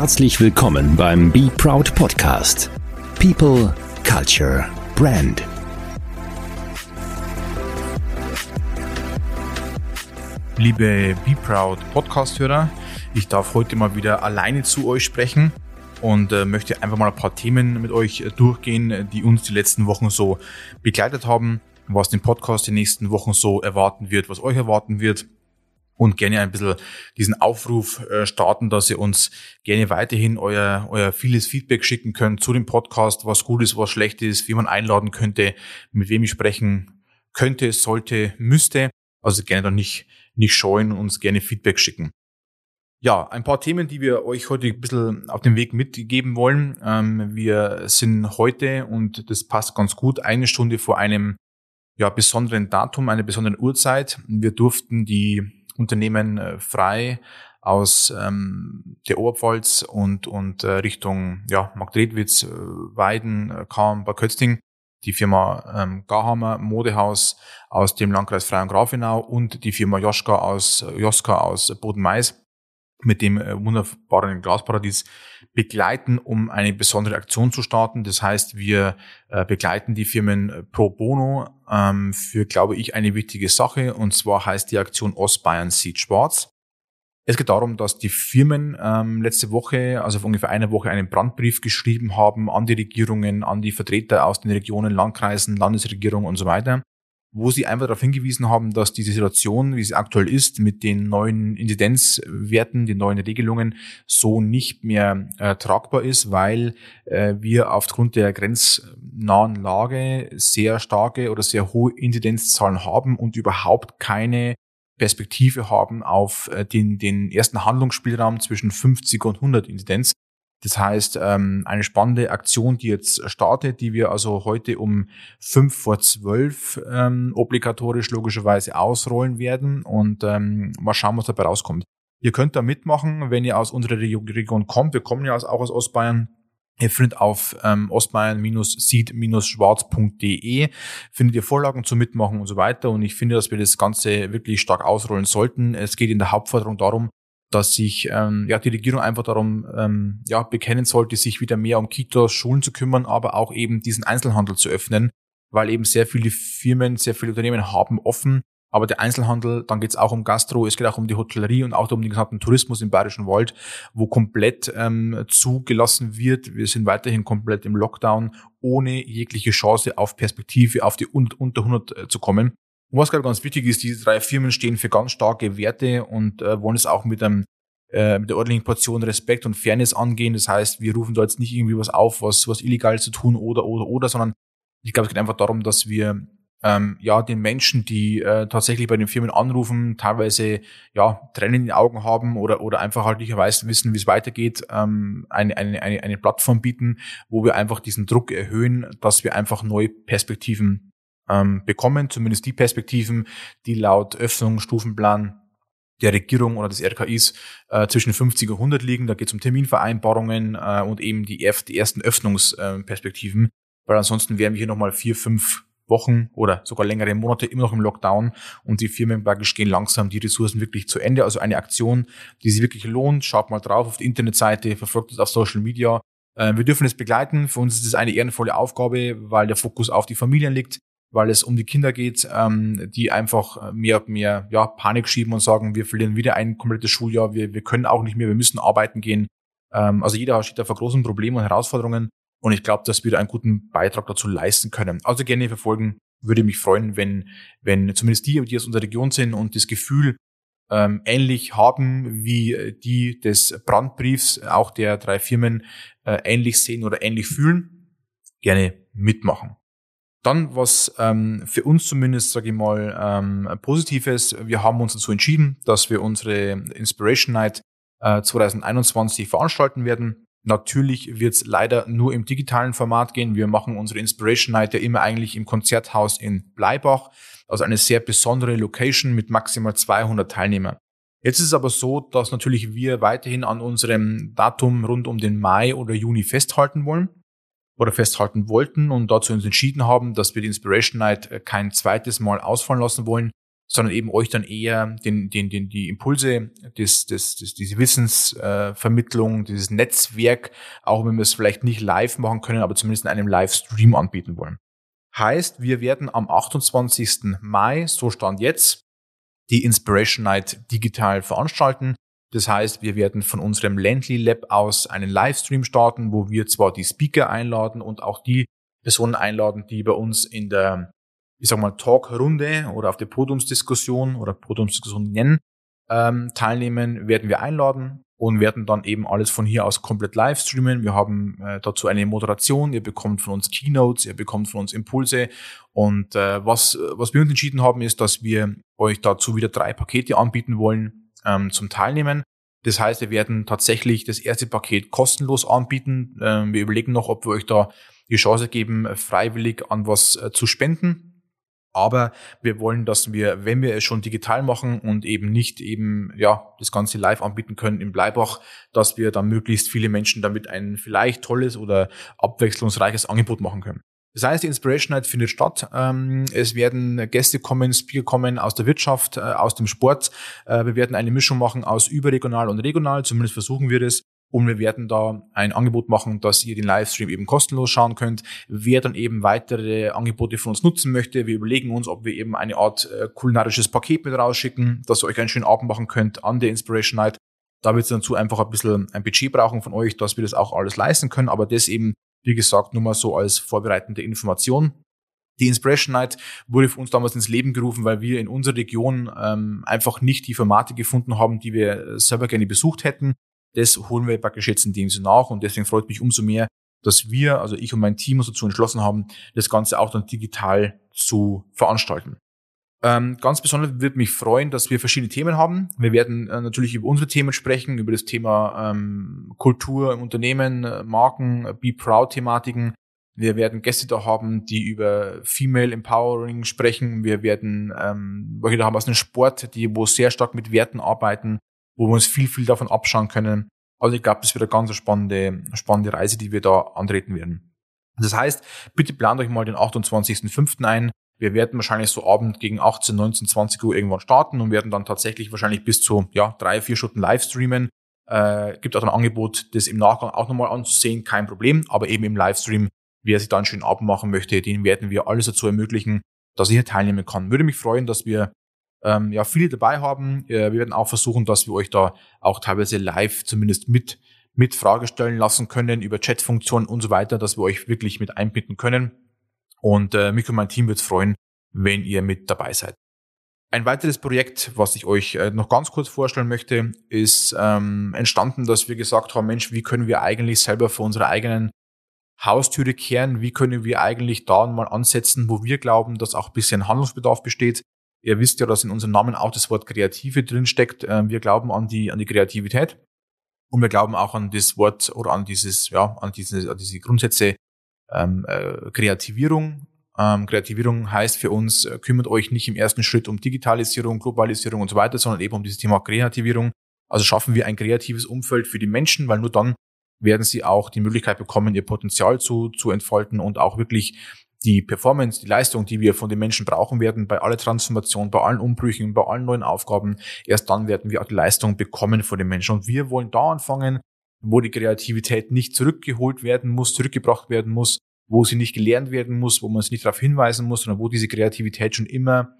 Herzlich willkommen beim Be Proud Podcast. People, Culture, Brand. Liebe Be Proud Podcast-Hörer, ich darf heute mal wieder alleine zu euch sprechen und äh, möchte einfach mal ein paar Themen mit euch äh, durchgehen, die uns die letzten Wochen so begleitet haben, was den Podcast die nächsten Wochen so erwarten wird, was euch erwarten wird und gerne ein bisschen diesen Aufruf äh, starten, dass ihr uns gerne weiterhin euer, euer vieles Feedback schicken könnt zu dem Podcast, was gut ist, was schlecht ist, wie man einladen könnte, mit wem ich sprechen könnte, sollte, müsste. Also gerne dann nicht, nicht scheuen und uns gerne Feedback schicken. Ja, ein paar Themen, die wir euch heute ein bisschen auf den Weg mitgeben wollen. Ähm, wir sind heute, und das passt ganz gut, eine Stunde vor einem ja, besonderen Datum, einer besonderen Uhrzeit. Wir durften die Unternehmen äh, frei aus ähm, der Oberpfalz und, und äh, Richtung ja, Marktredwitz, äh, Weiden, äh, Kam, Bad Kötzting, die Firma ähm, Garhammer Modehaus aus dem Landkreis Frei und Grafenau und die Firma Joschka aus, Joska aus Bodenmais mit dem äh, wunderbaren Glasparadies begleiten, um eine besondere Aktion zu starten. Das heißt, wir äh, begleiten die Firmen äh, pro bono ähm, für, glaube ich, eine wichtige Sache. Und zwar heißt die Aktion Ostbayern sieht schwarz. Es geht darum, dass die Firmen ähm, letzte Woche, also vor ungefähr einer Woche, einen Brandbrief geschrieben haben an die Regierungen, an die Vertreter aus den Regionen, Landkreisen, Landesregierungen und so weiter, wo sie einfach darauf hingewiesen haben, dass die Situation, wie sie aktuell ist, mit den neuen Inzidenzwerten, den neuen Regelungen so nicht mehr äh, tragbar ist, weil äh, wir aufgrund der grenznahen Lage sehr starke oder sehr hohe Inzidenzzahlen haben und überhaupt keine Perspektive haben auf äh, den, den ersten Handlungsspielraum zwischen 50 und 100 Inzidenz. Das heißt, ähm, eine spannende Aktion, die jetzt startet, die wir also heute um fünf vor zwölf ähm, obligatorisch logischerweise ausrollen werden und ähm, mal schauen, was dabei rauskommt. Ihr könnt da mitmachen, wenn ihr aus unserer Region kommt. Wir kommen ja auch aus Ostbayern. Ihr findet auf ähm, ostbayern-seed-schwarz.de findet ihr Vorlagen zum Mitmachen und so weiter. Und ich finde, dass wir das Ganze wirklich stark ausrollen sollten. Es geht in der Hauptforderung darum, dass sich ähm, ja die Regierung einfach darum ähm, ja bekennen sollte, sich wieder mehr um Kitas, Schulen zu kümmern, aber auch eben diesen Einzelhandel zu öffnen, weil eben sehr viele Firmen, sehr viele Unternehmen haben offen, aber der Einzelhandel, dann geht es auch um Gastro, es geht auch um die Hotellerie und auch um den gesamten Tourismus im Bayerischen Wald, wo komplett ähm, zugelassen wird. Wir sind weiterhin komplett im Lockdown, ohne jegliche Chance auf Perspektive, auf die unter 100 äh, zu kommen. Und was ich ganz wichtig ist, diese drei Firmen stehen für ganz starke Werte und äh, wollen es auch mit einem äh, mit der ordentlichen Portion Respekt und Fairness angehen. Das heißt, wir rufen da jetzt nicht irgendwie was auf, was was illegal zu tun oder oder oder, sondern ich glaube, es geht einfach darum, dass wir ähm, ja den Menschen, die äh, tatsächlich bei den Firmen anrufen, teilweise ja Tränen in den Augen haben oder oder einfach halt nicht wissen, wie es weitergeht, ähm, eine, eine eine eine Plattform bieten, wo wir einfach diesen Druck erhöhen, dass wir einfach neue Perspektiven ähm, bekommen, zumindest die Perspektiven, die laut Öffnungsstufenplan der Regierung oder des RKIs äh, zwischen 50 und 100 liegen. Da geht es um Terminvereinbarungen äh, und eben die, die ersten Öffnungsperspektiven, weil ansonsten wären wir hier nochmal vier, fünf Wochen oder sogar längere Monate immer noch im Lockdown und die Firmen praktisch gehen langsam die Ressourcen wirklich zu Ende. Also eine Aktion, die sich wirklich lohnt. Schaut mal drauf auf die Internetseite, verfolgt es auf Social Media. Äh, wir dürfen es begleiten. Für uns ist es eine ehrenvolle Aufgabe, weil der Fokus auf die Familien liegt weil es um die Kinder geht, ähm, die einfach mehr und mehr ja, Panik schieben und sagen, wir verlieren wieder ein komplettes Schuljahr, wir, wir können auch nicht mehr, wir müssen arbeiten gehen. Ähm, also jeder steht da vor großen Problemen und Herausforderungen und ich glaube, dass wir einen guten Beitrag dazu leisten können. Also gerne verfolgen, würde mich freuen, wenn, wenn zumindest die, die aus unserer Region sind und das Gefühl ähm, ähnlich haben wie die des Brandbriefs, auch der drei Firmen äh, ähnlich sehen oder ähnlich fühlen, gerne mitmachen. Dann was ähm, für uns zumindest, sage ich mal, ähm, Positives. Wir haben uns dazu entschieden, dass wir unsere Inspiration Night äh, 2021 veranstalten werden. Natürlich wird es leider nur im digitalen Format gehen. Wir machen unsere Inspiration Night ja immer eigentlich im Konzerthaus in Bleibach, also eine sehr besondere Location mit maximal 200 Teilnehmern. Jetzt ist es aber so, dass natürlich wir weiterhin an unserem Datum rund um den Mai oder Juni festhalten wollen oder festhalten wollten und dazu uns entschieden haben, dass wir die Inspiration Night äh, kein zweites Mal ausfallen lassen wollen, sondern eben euch dann eher den, den, den, die Impulse, des, des, des, diese Wissensvermittlung, äh, dieses Netzwerk, auch wenn wir es vielleicht nicht live machen können, aber zumindest in einem Livestream anbieten wollen. Heißt, wir werden am 28. Mai, so stand jetzt, die Inspiration Night digital veranstalten. Das heißt, wir werden von unserem Landly Lab aus einen Livestream starten, wo wir zwar die Speaker einladen und auch die Personen einladen, die bei uns in der ich sag mal, Talkrunde oder auf der Podiumsdiskussion oder Podiumsdiskussion nennen, ähm, teilnehmen, werden wir einladen und werden dann eben alles von hier aus komplett live streamen. Wir haben äh, dazu eine Moderation, ihr bekommt von uns Keynotes, ihr bekommt von uns Impulse. Und äh, was, was wir uns entschieden haben, ist, dass wir euch dazu wieder drei Pakete anbieten wollen ähm, zum Teilnehmen. Das heißt, wir werden tatsächlich das erste Paket kostenlos anbieten. Ähm, wir überlegen noch, ob wir euch da die Chance geben, freiwillig an was äh, zu spenden. Aber wir wollen, dass wir, wenn wir es schon digital machen und eben nicht eben, ja, das Ganze live anbieten können im Bleibach, dass wir dann möglichst viele Menschen damit ein vielleicht tolles oder abwechslungsreiches Angebot machen können. Das heißt, die Inspiration Night findet statt. Ähm, es werden Gäste kommen, Speaker kommen aus der Wirtschaft, äh, aus dem Sport. Äh, wir werden eine Mischung machen aus überregional und regional. Zumindest versuchen wir das. Und wir werden da ein Angebot machen, dass ihr den Livestream eben kostenlos schauen könnt. Wer dann eben weitere Angebote von uns nutzen möchte, wir überlegen uns, ob wir eben eine Art äh, kulinarisches Paket mit rausschicken, dass ihr euch einen schönen Abend machen könnt an der Inspiration Night. Da wird es dazu einfach ein bisschen ein Budget brauchen von euch, dass wir das auch alles leisten können. Aber das eben, wie gesagt, nur mal so als vorbereitende Information. Die Inspiration Night wurde für uns damals ins Leben gerufen, weil wir in unserer Region ähm, einfach nicht die Formate gefunden haben, die wir selber gerne besucht hätten. Das holen wir praktisch jetzt in dem Sinne nach und deswegen freut mich umso mehr, dass wir, also ich und mein Team uns dazu entschlossen haben, das Ganze auch dann digital zu veranstalten. Ähm, ganz besonders wird mich freuen, dass wir verschiedene Themen haben. Wir werden äh, natürlich über unsere Themen sprechen, über das Thema ähm, Kultur im Unternehmen, äh, Marken, äh, Be Proud-Thematiken. Wir werden Gäste da haben, die über Female Empowering sprechen. Wir werden ähm, welche da haben aus dem Sport, die wo sehr stark mit Werten arbeiten wo wir uns viel, viel davon abschauen können. Also ich glaube, das wird eine ganz spannende, spannende Reise, die wir da antreten werden. Das heißt, bitte plant euch mal den 28.05. ein. Wir werden wahrscheinlich so Abend gegen 18, 19, 20 Uhr irgendwann starten und werden dann tatsächlich wahrscheinlich bis zu ja, drei, vier Stunden live streamen. Äh, gibt auch ein Angebot, das im Nachgang auch nochmal anzusehen, kein Problem, aber eben im Livestream, wer sich da einen schönen Abend machen möchte, den werden wir alles dazu ermöglichen, dass er hier teilnehmen kann. Würde mich freuen, dass wir ähm, ja, viele dabei haben. Äh, wir werden auch versuchen, dass wir euch da auch teilweise live zumindest mit, mit Frage stellen lassen können über Chatfunktionen und so weiter, dass wir euch wirklich mit einbinden können. Und äh, mich und mein Team wird freuen, wenn ihr mit dabei seid. Ein weiteres Projekt, was ich euch äh, noch ganz kurz vorstellen möchte, ist ähm, entstanden, dass wir gesagt haben, Mensch, wie können wir eigentlich selber vor unserer eigenen Haustüre kehren? Wie können wir eigentlich da mal ansetzen, wo wir glauben, dass auch ein bisschen Handlungsbedarf besteht? Ihr wisst ja, dass in unserem Namen auch das Wort Kreative drinsteckt. Ähm, wir glauben an die, an die Kreativität und wir glauben auch an das Wort oder an dieses, ja, an diese, an diese Grundsätze ähm, äh, Kreativierung. Ähm, Kreativierung heißt für uns, äh, kümmert euch nicht im ersten Schritt um Digitalisierung, Globalisierung und so weiter, sondern eben um dieses Thema Kreativierung. Also schaffen wir ein kreatives Umfeld für die Menschen, weil nur dann werden sie auch die Möglichkeit bekommen, ihr Potenzial zu, zu entfalten und auch wirklich die Performance, die Leistung, die wir von den Menschen brauchen werden, bei aller Transformation, bei allen Umbrüchen, bei allen neuen Aufgaben, erst dann werden wir auch die Leistung bekommen von den Menschen. Und wir wollen da anfangen, wo die Kreativität nicht zurückgeholt werden muss, zurückgebracht werden muss, wo sie nicht gelernt werden muss, wo man es nicht darauf hinweisen muss, sondern wo diese Kreativität schon immer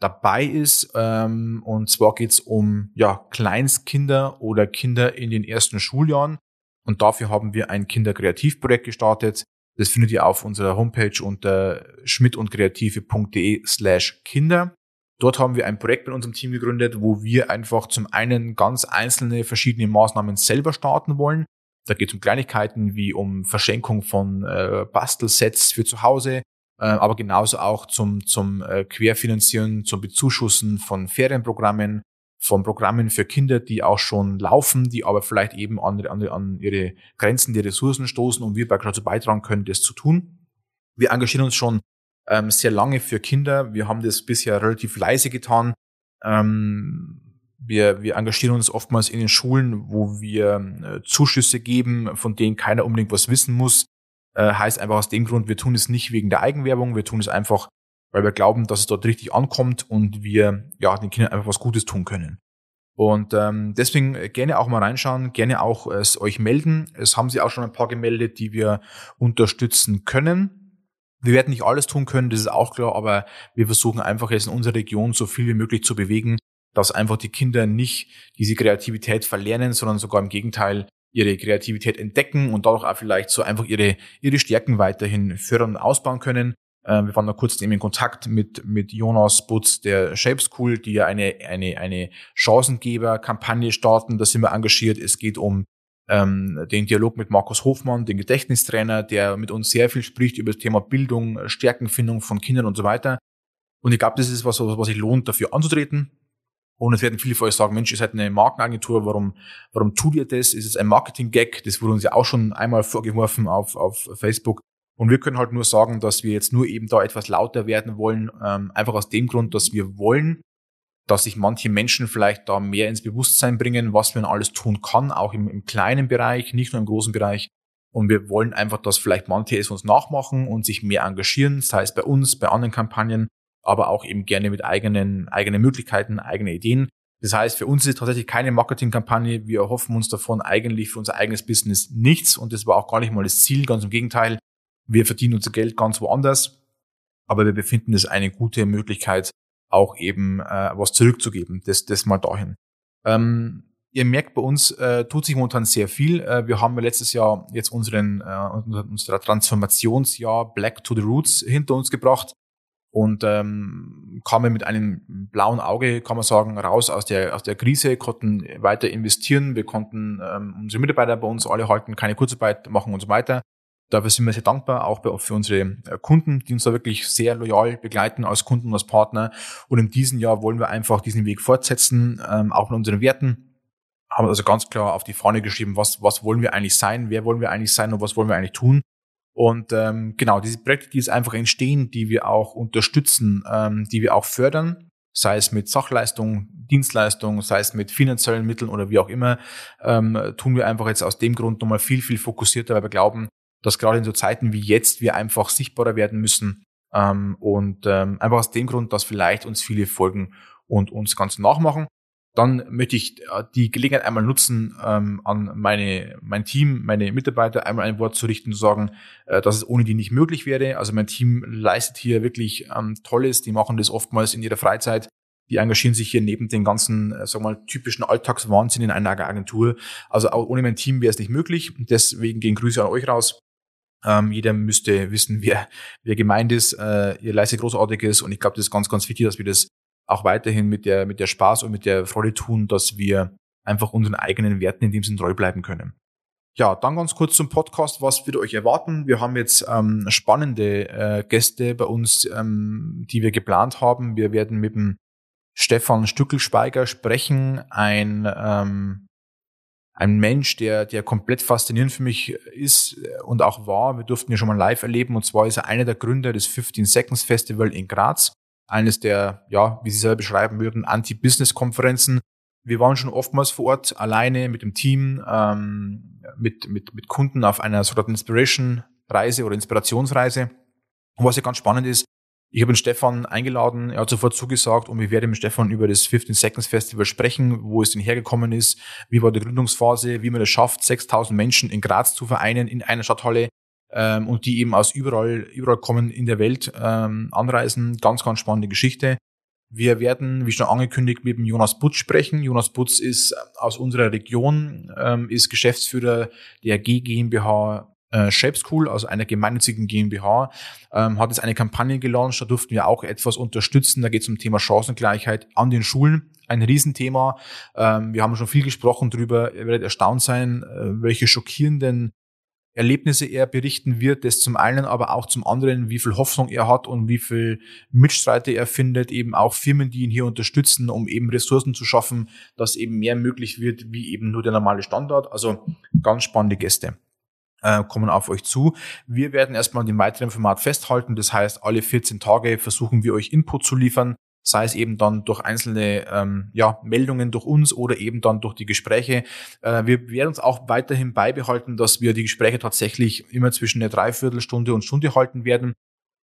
dabei ist. Ähm, und zwar geht es um ja, Kleinstkinder oder Kinder in den ersten Schuljahren. Und dafür haben wir ein Kinderkreativprojekt gestartet, das findet ihr auf unserer Homepage unter schmidtundkreative.de slash Kinder. Dort haben wir ein Projekt mit unserem Team gegründet, wo wir einfach zum einen ganz einzelne verschiedene Maßnahmen selber starten wollen. Da geht es um Kleinigkeiten wie um Verschenkung von äh, Bastelsets für zu Hause, äh, aber genauso auch zum, zum äh, Querfinanzieren, zum Bezuschussen von Ferienprogrammen, von Programmen für Kinder, die auch schon laufen, die aber vielleicht eben an, an, an ihre Grenzen der Ressourcen stoßen und wir dazu beitragen können, das zu tun. Wir engagieren uns schon ähm, sehr lange für Kinder. Wir haben das bisher relativ leise getan. Ähm, wir, wir engagieren uns oftmals in den Schulen, wo wir äh, Zuschüsse geben, von denen keiner unbedingt was wissen muss. Äh, heißt einfach aus dem Grund, wir tun es nicht wegen der Eigenwerbung, wir tun es einfach, weil wir glauben, dass es dort richtig ankommt und wir ja den Kindern einfach was Gutes tun können. Und ähm, deswegen gerne auch mal reinschauen, gerne auch es euch melden. Es haben sich auch schon ein paar gemeldet, die wir unterstützen können. Wir werden nicht alles tun können, das ist auch klar, aber wir versuchen einfach jetzt in unserer Region so viel wie möglich zu bewegen, dass einfach die Kinder nicht diese Kreativität verlernen, sondern sogar im Gegenteil ihre Kreativität entdecken und dadurch auch vielleicht so einfach ihre, ihre Stärken weiterhin fördern und ausbauen können. Äh, wir waren da kurz eben in Kontakt mit, mit Jonas Butz der Shape School, die ja eine, eine, eine Chancengeber-Kampagne starten. Da sind wir engagiert. Es geht um ähm, den Dialog mit Markus Hofmann, den Gedächtnistrainer, der mit uns sehr viel spricht über das Thema Bildung, Stärkenfindung von Kindern und so weiter. Und ich glaube, das ist was, was sich lohnt, dafür anzutreten. Und es werden viele von euch sagen, Mensch, ihr seid eine Markenagentur, warum, warum tut ihr das? Ist es ein Marketing-Gag? Das wurde uns ja auch schon einmal vorgeworfen auf, auf Facebook. Und wir können halt nur sagen, dass wir jetzt nur eben da etwas lauter werden wollen, ähm, einfach aus dem Grund, dass wir wollen, dass sich manche Menschen vielleicht da mehr ins Bewusstsein bringen, was man alles tun kann, auch im, im kleinen Bereich, nicht nur im großen Bereich. Und wir wollen einfach, dass vielleicht manche es uns nachmachen und sich mehr engagieren, sei es bei uns, bei anderen Kampagnen, aber auch eben gerne mit eigenen, eigenen Möglichkeiten, eigenen Ideen. Das heißt, für uns ist es tatsächlich keine Marketingkampagne. Wir erhoffen uns davon eigentlich für unser eigenes Business nichts. Und das war auch gar nicht mal das Ziel. Ganz im Gegenteil. Wir verdienen unser Geld ganz woanders, aber wir befinden es eine gute Möglichkeit, auch eben äh, was zurückzugeben. Das, das mal dahin. Ähm, ihr merkt, bei uns äh, tut sich momentan sehr viel. Äh, wir haben letztes Jahr jetzt unseren äh, unser Transformationsjahr Black to the Roots hinter uns gebracht und ähm, kamen mit einem blauen Auge, kann man sagen, raus aus der aus der Krise, konnten weiter investieren, wir konnten ähm, unsere Mitarbeiter bei uns alle halten, keine Kurzarbeit machen und so weiter. Dafür sind wir sehr dankbar, auch für unsere äh, Kunden, die uns da wirklich sehr loyal begleiten als Kunden und als Partner. Und in diesem Jahr wollen wir einfach diesen Weg fortsetzen, ähm, auch mit unseren Werten. Haben also ganz klar auf die Fahne geschrieben, was, was wollen wir eigentlich sein, wer wollen wir eigentlich sein und was wollen wir eigentlich tun. Und ähm, genau, diese Projekte, die jetzt einfach entstehen, die wir auch unterstützen, ähm, die wir auch fördern, sei es mit Sachleistung, Dienstleistung, sei es mit finanziellen Mitteln oder wie auch immer, ähm, tun wir einfach jetzt aus dem Grund nochmal viel, viel fokussierter, weil wir glauben, dass gerade in so Zeiten wie jetzt wir einfach sichtbarer werden müssen. Ähm, und ähm, einfach aus dem Grund, dass vielleicht uns viele folgen und uns ganz nachmachen. Dann möchte ich äh, die Gelegenheit einmal nutzen, ähm, an meine, mein Team, meine Mitarbeiter einmal ein Wort zu richten, zu sagen, äh, dass es ohne die nicht möglich wäre. Also mein Team leistet hier wirklich ähm, Tolles. Die machen das oftmals in ihrer Freizeit. Die engagieren sich hier neben den ganzen, äh, sagen wir mal, typischen Alltagswahnsinn in einer Agentur. Also auch ohne mein Team wäre es nicht möglich. Deswegen gehen Grüße an euch raus. Ähm, jeder müsste wissen, wer, wer gemeint ist. Äh, ihr leistet Großartiges und ich glaube, das ist ganz, ganz wichtig, dass wir das auch weiterhin mit der, mit der Spaß und mit der Freude tun, dass wir einfach unseren eigenen Werten in dem Sinn treu bleiben können. Ja, dann ganz kurz zum Podcast. Was wird euch erwarten? Wir haben jetzt ähm, spannende äh, Gäste bei uns, ähm, die wir geplant haben. Wir werden mit dem Stefan Stückelspeiger sprechen, ein ähm, ein Mensch, der, der komplett faszinierend für mich ist und auch war. Wir durften ihn schon mal live erleben und zwar ist er einer der Gründer des 15 Seconds Festival in Graz. Eines der, ja, wie Sie selber beschreiben würden, Anti-Business-Konferenzen. Wir waren schon oftmals vor Ort, alleine mit dem Team, ähm, mit, mit, mit Kunden auf einer sogenannten Inspiration-Reise oder Inspirationsreise. Und was ja ganz spannend ist, ich habe den Stefan eingeladen, er hat sofort zugesagt und ich werde mit Stefan über das 15 Seconds Festival sprechen, wo es denn hergekommen ist, wie war die Gründungsphase, wie man es schafft, 6000 Menschen in Graz zu vereinen in einer Stadthalle ähm, und die eben aus überall, überall kommen in der Welt ähm, anreisen. Ganz, ganz spannende Geschichte. Wir werden, wie schon angekündigt, mit dem Jonas Butz sprechen. Jonas Butz ist aus unserer Region, ähm, ist Geschäftsführer der G GmbH äh, Shape School, also einer gemeinnützigen GmbH, ähm, hat jetzt eine Kampagne gelauncht, da durften wir auch etwas unterstützen. Da geht es um Thema Chancengleichheit an den Schulen. Ein Riesenthema. Ähm, wir haben schon viel gesprochen drüber. Ihr werdet erstaunt sein, äh, welche schockierenden Erlebnisse er berichten wird, das zum einen, aber auch zum anderen, wie viel Hoffnung er hat und wie viel Mitstreiter er findet, eben auch Firmen, die ihn hier unterstützen, um eben Ressourcen zu schaffen, dass eben mehr möglich wird, wie eben nur der normale Standard. Also ganz spannende Gäste äh, kommen auf euch zu. Wir werden erstmal dem weiteren Format festhalten. Das heißt, alle 14 Tage versuchen wir euch Input zu liefern, sei es eben dann durch einzelne ähm, ja, Meldungen durch uns oder eben dann durch die Gespräche. Äh, wir werden uns auch weiterhin beibehalten, dass wir die Gespräche tatsächlich immer zwischen einer Dreiviertelstunde und Stunde halten werden.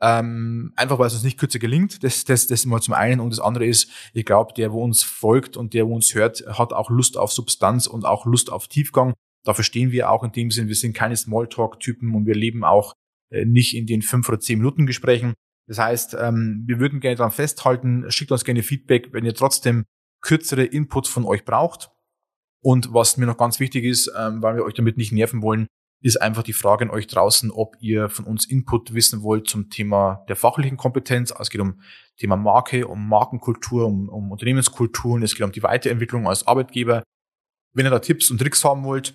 Ähm, einfach weil es uns nicht kürzer gelingt. Das, das, das mal zum einen. Und das andere ist, ich glaube, der, wo uns folgt und der, wo uns hört, hat auch Lust auf Substanz und auch Lust auf Tiefgang. Da verstehen wir auch in dem Sinn, wir sind keine Smalltalk-Typen und wir leben auch äh, nicht in den fünf oder zehn Minuten Gesprächen. Das heißt, ähm, wir würden gerne daran festhalten, schickt uns gerne Feedback, wenn ihr trotzdem kürzere Inputs von euch braucht. Und was mir noch ganz wichtig ist, ähm, weil wir euch damit nicht nerven wollen, ist einfach die Frage an euch draußen, ob ihr von uns Input wissen wollt zum Thema der fachlichen Kompetenz. Also es geht um Thema Marke, um Markenkultur, um, um Unternehmenskulturen, es geht um die Weiterentwicklung als Arbeitgeber. Wenn ihr da Tipps und Tricks haben wollt,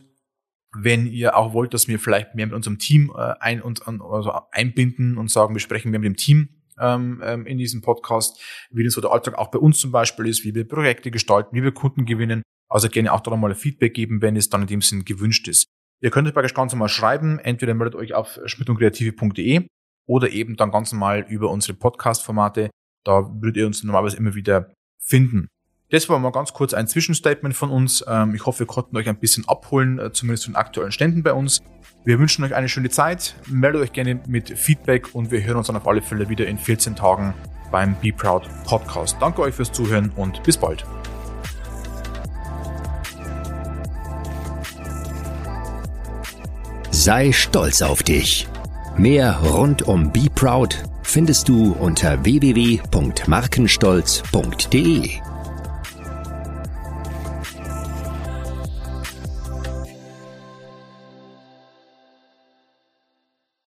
wenn ihr auch wollt, dass wir vielleicht mehr mit unserem Team äh, ein, und, also einbinden und sagen, wir sprechen mehr mit dem Team ähm, ähm, in diesem Podcast, wie das so der Alltag auch bei uns zum Beispiel ist, wie wir Projekte gestalten, wie wir Kunden gewinnen. Also gerne auch da nochmal Feedback geben, wenn es dann in dem Sinn gewünscht ist. Ihr könnt es praktisch ganz normal schreiben. Entweder meldet euch auf schmidtundkreative.de oder eben dann ganz normal über unsere Podcast-Formate. Da würdet ihr uns normalerweise immer wieder finden. Das war mal ganz kurz ein Zwischenstatement von uns. Ähm, ich hoffe, wir konnten euch ein bisschen abholen, äh, zumindest von aktuellen Ständen bei uns. Wir wünschen euch eine schöne Zeit. Meldet euch gerne mit Feedback und wir hören uns dann auf alle Fälle wieder in 14 Tagen beim Be Proud Podcast. Danke euch fürs Zuhören und bis bald. Sei stolz auf dich. Mehr rund um Be Proud findest du unter www.markenstolz.de.